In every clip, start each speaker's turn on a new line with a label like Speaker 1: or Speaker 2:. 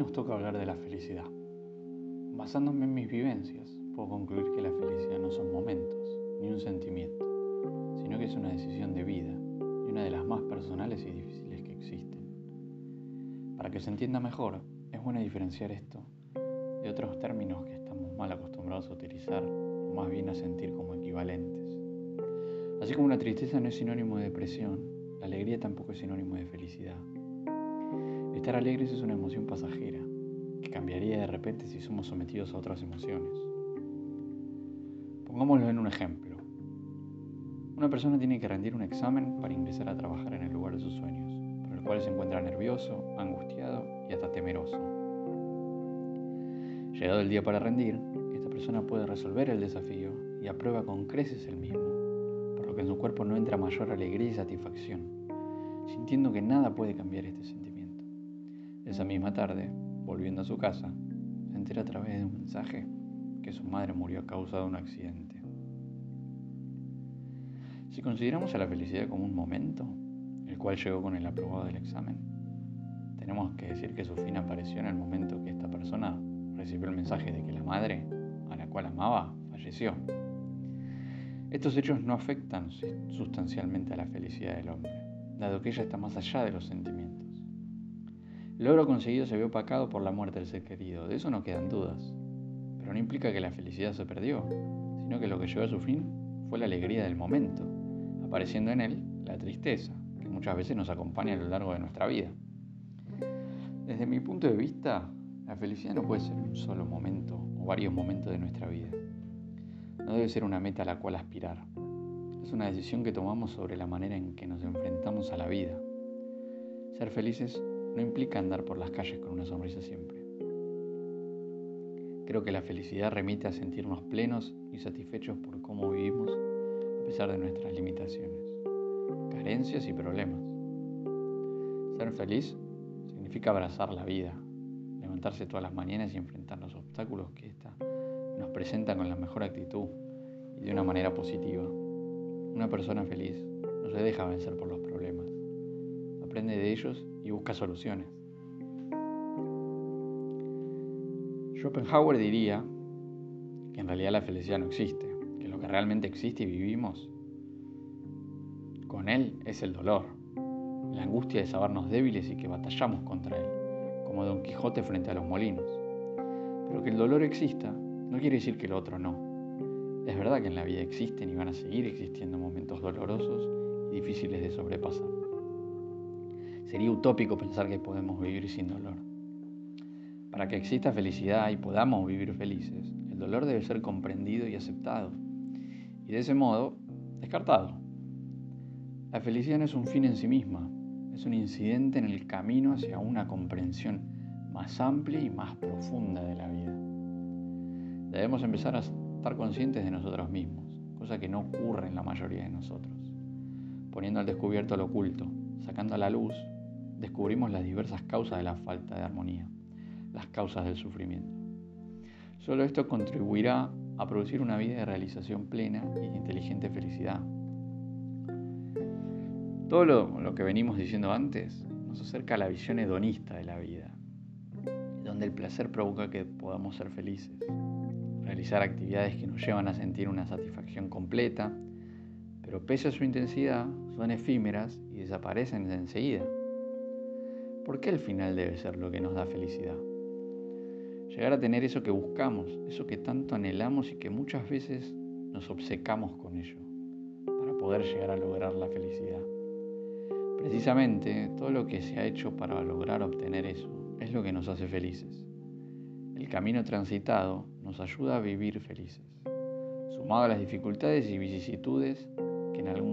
Speaker 1: nos toca hablar de la felicidad. Basándome en mis vivencias, puedo concluir que la felicidad no son momentos, ni un sentimiento, sino que es una decisión de vida y una de las más personales y difíciles que existen. Para que se entienda mejor, es bueno diferenciar esto de otros términos que estamos mal acostumbrados a utilizar o más bien a sentir como equivalentes. Así como la tristeza no es sinónimo de depresión, la alegría tampoco es sinónimo de felicidad. Estar alegres es una emoción pasajera, que cambiaría de repente si somos sometidos a otras emociones. Pongámoslo en un ejemplo. Una persona tiene que rendir un examen para ingresar a trabajar en el lugar de sus sueños, por el cual se encuentra nervioso, angustiado y hasta temeroso. Llegado el día para rendir, esta persona puede resolver el desafío y aprueba con creces el mismo, por lo que en su cuerpo no entra mayor alegría y satisfacción, sintiendo que nada puede cambiar este sentimiento. Esa misma tarde, volviendo a su casa, se entera a través de un mensaje que su madre murió a causa de un accidente. Si consideramos a la felicidad como un momento, el cual llegó con el aprobado del examen, tenemos que decir que su fin apareció en el momento que esta persona recibió el mensaje de que la madre, a la cual amaba, falleció. Estos hechos no afectan sustancialmente a la felicidad del hombre, dado que ella está más allá de los sentimientos. Logro conseguido se vio opacado por la muerte del ser querido, de eso no quedan dudas. Pero no implica que la felicidad se perdió, sino que lo que llegó a su fin fue la alegría del momento, apareciendo en él la tristeza, que muchas veces nos acompaña a lo largo de nuestra vida. Desde mi punto de vista, la felicidad no puede ser un solo momento o varios momentos de nuestra vida. No debe ser una meta a la cual aspirar. Es una decisión que tomamos sobre la manera en que nos enfrentamos a la vida. Ser felices no implica andar por las calles con una sonrisa siempre. Creo que la felicidad remite a sentirnos plenos y satisfechos por cómo vivimos a pesar de nuestras limitaciones, carencias y problemas. Ser feliz significa abrazar la vida, levantarse todas las mañanas y enfrentar los obstáculos que ésta nos presenta con la mejor actitud y de una manera positiva. Una persona feliz no se deja vencer por los problemas, aprende de ellos y busca soluciones. Schopenhauer diría que en realidad la felicidad no existe, que lo que realmente existe y vivimos con él es el dolor, la angustia de sabernos débiles y que batallamos contra él, como Don Quijote frente a los molinos. Pero que el dolor exista no quiere decir que el otro no. Es verdad que en la vida existen y van a seguir existiendo momentos dolorosos y difíciles de sobrepasar. Sería utópico pensar que podemos vivir sin dolor. Para que exista felicidad y podamos vivir felices, el dolor debe ser comprendido y aceptado, y de ese modo, descartado. La felicidad no es un fin en sí misma, es un incidente en el camino hacia una comprensión más amplia y más profunda de la vida. Debemos empezar a estar conscientes de nosotros mismos, cosa que no ocurre en la mayoría de nosotros, poniendo al descubierto lo oculto, sacando a la luz descubrimos las diversas causas de la falta de armonía, las causas del sufrimiento. Solo esto contribuirá a producir una vida de realización plena y de inteligente felicidad. Todo lo, que venimos diciendo antes nos acerca a la visión hedonista de la vida, donde el placer provoca que podamos ser felices, realizar actividades que nos llevan a sentir una satisfacción completa, pero pese a su intensidad son efímeras y desaparecen enseguida. ¿Por qué el final debe ser lo que nos da felicidad? Llegar a tener eso que buscamos, eso que tanto anhelamos y que muchas veces nos obcecamos con ello, para poder llegar a lograr la felicidad. Precisamente todo lo que se ha hecho para lograr obtener eso es lo que nos hace felices. El camino transitado nos ayuda a vivir felices, sumado a las dificultades y vicisitudes que en algún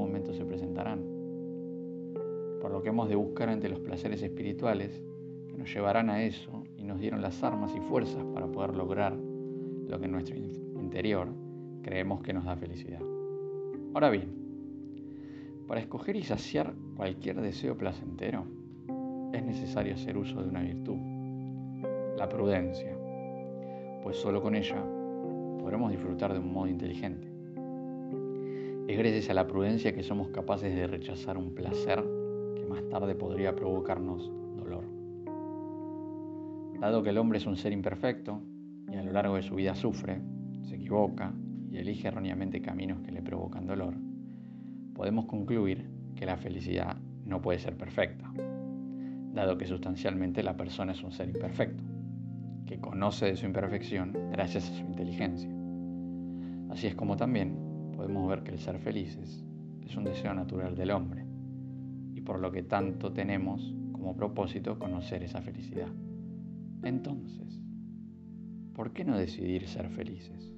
Speaker 1: lo que hemos de buscar ante los placeres espirituales que nos llevarán a eso y nos dieron las armas y fuerzas para poder lograr lo que en nuestro interior creemos que nos da felicidad. Ahora bien, para escoger y saciar cualquier deseo placentero, es necesario hacer uso de una virtud, la prudencia, pues solo con ella podremos disfrutar de un modo inteligente. Es gracias a la prudencia que somos capaces de rechazar un placer más tarde podría provocarnos dolor. Dado que el hombre es un ser imperfecto y a lo largo de su vida sufre, se equivoca y elige erróneamente caminos que le provocan dolor, podemos concluir que la felicidad no puede ser perfecta, dado que sustancialmente la persona es un ser imperfecto, que conoce de su imperfección gracias a su inteligencia. Así es como también podemos ver que el ser felices es un deseo natural del hombre, por lo que tanto tenemos como propósito conocer esa felicidad. Entonces, ¿por qué no decidir ser felices?